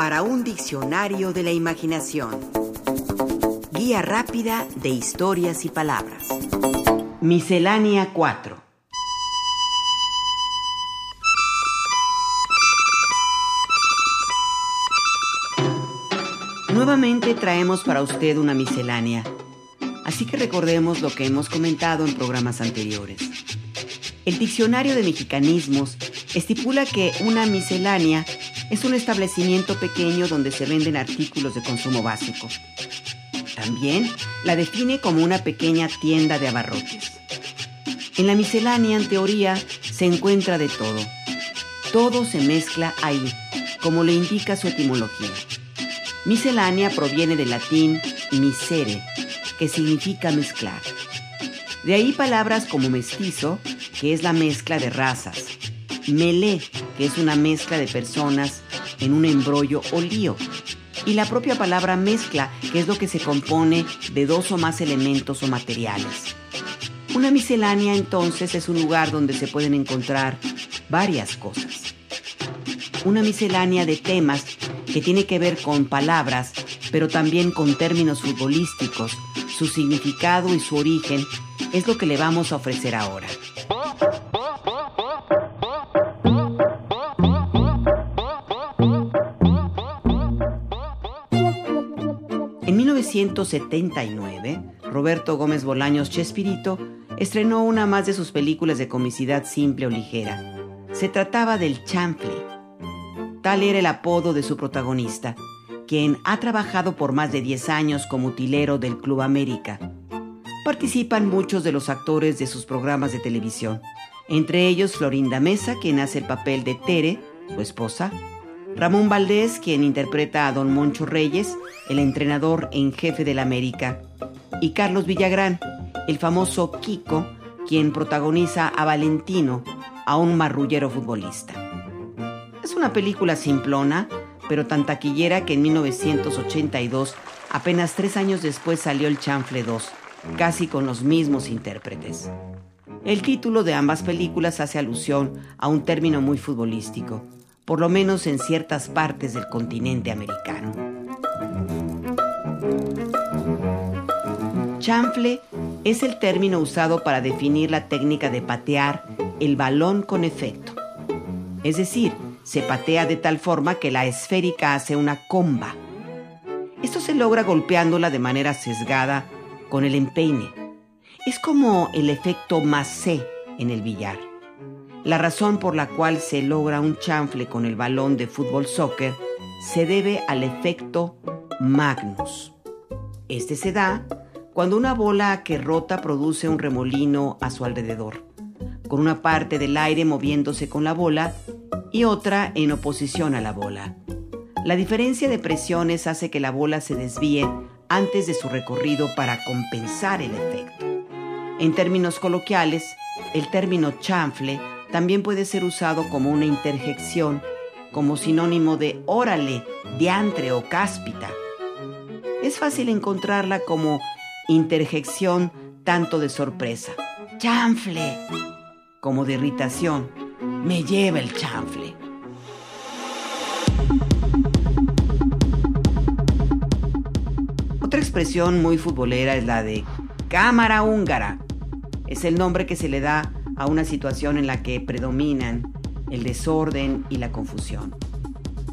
para un diccionario de la imaginación. Guía rápida de historias y palabras. Miscelánea 4. Nuevamente traemos para usted una miscelánea, así que recordemos lo que hemos comentado en programas anteriores. El Diccionario de Mexicanismos estipula que una miscelánea es un establecimiento pequeño donde se venden artículos de consumo básico. También la define como una pequeña tienda de abarrotes. En la miscelánea, en teoría, se encuentra de todo. Todo se mezcla ahí, como le indica su etimología. Miscelánea proviene del latín misere, que significa mezclar. De ahí palabras como mestizo, que es la mezcla de razas, melé, que es una mezcla de personas en un embrollo o lío, y la propia palabra mezcla, que es lo que se compone de dos o más elementos o materiales. Una miscelánea entonces es un lugar donde se pueden encontrar varias cosas. Una miscelánea de temas que tiene que ver con palabras, pero también con términos futbolísticos, su significado y su origen, es lo que le vamos a ofrecer ahora. 1979, Roberto Gómez Bolaños Chespirito estrenó una más de sus películas de comicidad simple o ligera. Se trataba del chanfle. Tal era el apodo de su protagonista, quien ha trabajado por más de 10 años como utilero del Club América. Participan muchos de los actores de sus programas de televisión, entre ellos Florinda Mesa, quien hace el papel de Tere, su esposa, Ramón Valdés, quien interpreta a Don Moncho Reyes, el entrenador en jefe del América, y Carlos Villagrán, el famoso Kiko, quien protagoniza a Valentino, a un marrullero futbolista. Es una película simplona, pero tan taquillera que en 1982, apenas tres años después, salió el Chanfle 2, casi con los mismos intérpretes. El título de ambas películas hace alusión a un término muy futbolístico, por lo menos en ciertas partes del continente americano. Chanfle es el término usado para definir la técnica de patear el balón con efecto. Es decir, se patea de tal forma que la esférica hace una comba. Esto se logra golpeándola de manera sesgada con el empeine. Es como el efecto massé en el billar. La razón por la cual se logra un chanfle con el balón de fútbol soccer se debe al efecto Magnus. Este se da cuando una bola que rota produce un remolino a su alrededor, con una parte del aire moviéndose con la bola y otra en oposición a la bola. La diferencia de presiones hace que la bola se desvíe antes de su recorrido para compensar el efecto. En términos coloquiales, el término chanfle también puede ser usado como una interjección, como sinónimo de órale, diantre o cáspita. Es fácil encontrarla como interjección tanto de sorpresa, chanfle, como de irritación, me lleva el chanfle. Otra expresión muy futbolera es la de cámara húngara. Es el nombre que se le da a una situación en la que predominan el desorden y la confusión.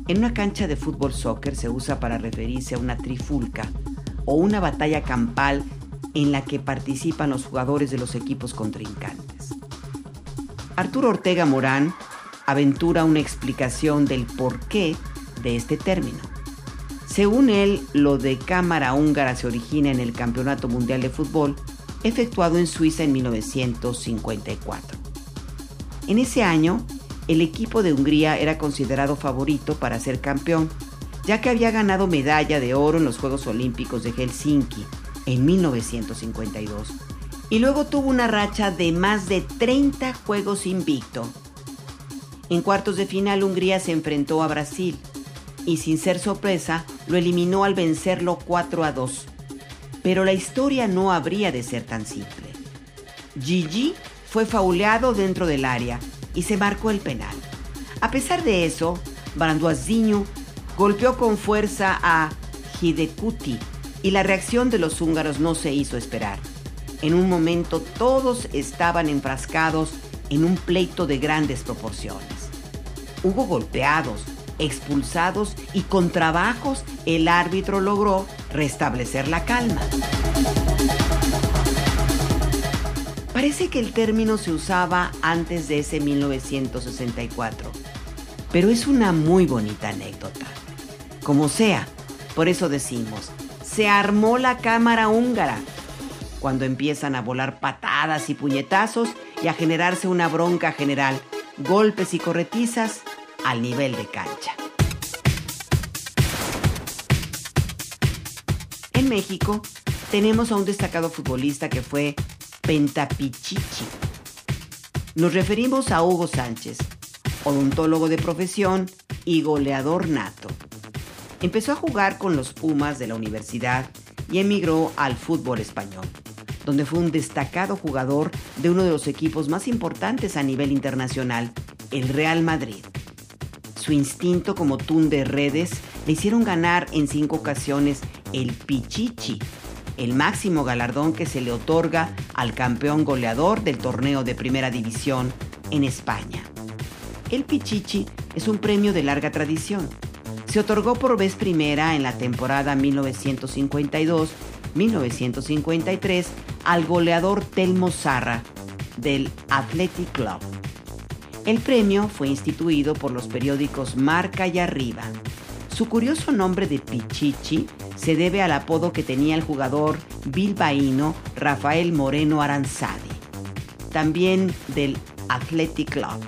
En una cancha de fútbol soccer se usa para referirse a una trifulca o una batalla campal en la que participan los jugadores de los equipos contrincantes. Arturo Ortega Morán aventura una explicación del porqué de este término. Según él, lo de cámara húngara se origina en el Campeonato Mundial de Fútbol efectuado en Suiza en 1954. En ese año, el equipo de Hungría era considerado favorito para ser campeón, ya que había ganado medalla de oro en los Juegos Olímpicos de Helsinki en 1952 y luego tuvo una racha de más de 30 juegos invicto. En cuartos de final Hungría se enfrentó a Brasil y sin ser sorpresa lo eliminó al vencerlo 4 a 2 pero la historia no habría de ser tan simple. Gigi fue fauleado dentro del área y se marcó el penal. A pesar de eso, Branduazinho golpeó con fuerza a Hidekuti y la reacción de los húngaros no se hizo esperar. En un momento todos estaban enfrascados en un pleito de grandes proporciones. Hubo golpeados, expulsados y con trabajos el árbitro logró restablecer la calma. Parece que el término se usaba antes de ese 1964, pero es una muy bonita anécdota. Como sea, por eso decimos, se armó la cámara húngara, cuando empiezan a volar patadas y puñetazos y a generarse una bronca general, golpes y corretizas al nivel de cancha. En México tenemos a un destacado futbolista que fue Pentapichichi. Nos referimos a Hugo Sánchez, odontólogo de profesión y goleador nato. Empezó a jugar con los Pumas de la universidad y emigró al fútbol español, donde fue un destacado jugador de uno de los equipos más importantes a nivel internacional, el Real Madrid. Su instinto como tun de redes le hicieron ganar en cinco ocasiones el Pichichi, el máximo galardón que se le otorga al campeón goleador del torneo de primera división en España. El Pichichi es un premio de larga tradición. Se otorgó por vez primera en la temporada 1952-1953 al goleador Telmo Zarra del Athletic Club. El premio fue instituido por los periódicos Marca y Arriba. Su curioso nombre de Pichichi se debe al apodo que tenía el jugador bilbaíno Rafael Moreno Aranzadi, también del Athletic Club,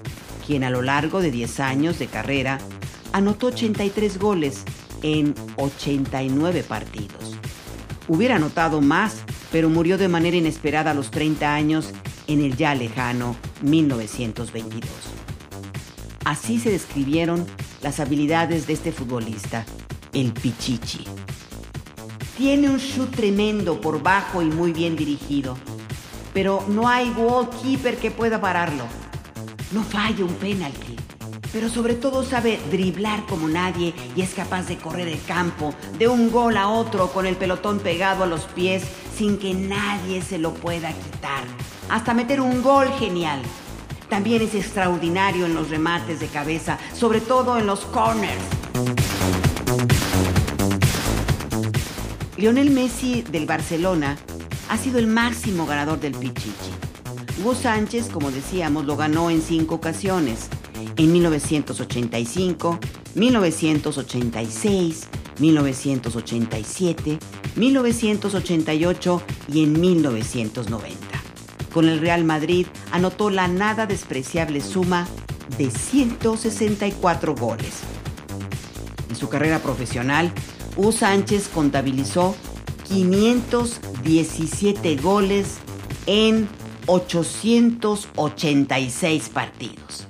quien a lo largo de 10 años de carrera anotó 83 goles en 89 partidos. Hubiera anotado más, pero murió de manera inesperada a los 30 años en el ya lejano 1922. Así se describieron las habilidades de este futbolista, el Pichichi. Tiene un shoot tremendo por bajo y muy bien dirigido, pero no hay goalkeeper que pueda pararlo. No falla un penalti, pero sobre todo sabe driblar como nadie y es capaz de correr el campo de un gol a otro con el pelotón pegado a los pies sin que nadie se lo pueda quitar. Hasta meter un gol genial. También es extraordinario en los remates de cabeza, sobre todo en los corners. Lionel Messi del Barcelona ha sido el máximo ganador del Pichichi. Hugo Sánchez, como decíamos, lo ganó en cinco ocasiones. En 1985, 1986, 1987, 1988 y en 1990. Con el Real Madrid anotó la nada despreciable suma de 164 goles. En su carrera profesional, U. Sánchez contabilizó 517 goles en 886 partidos.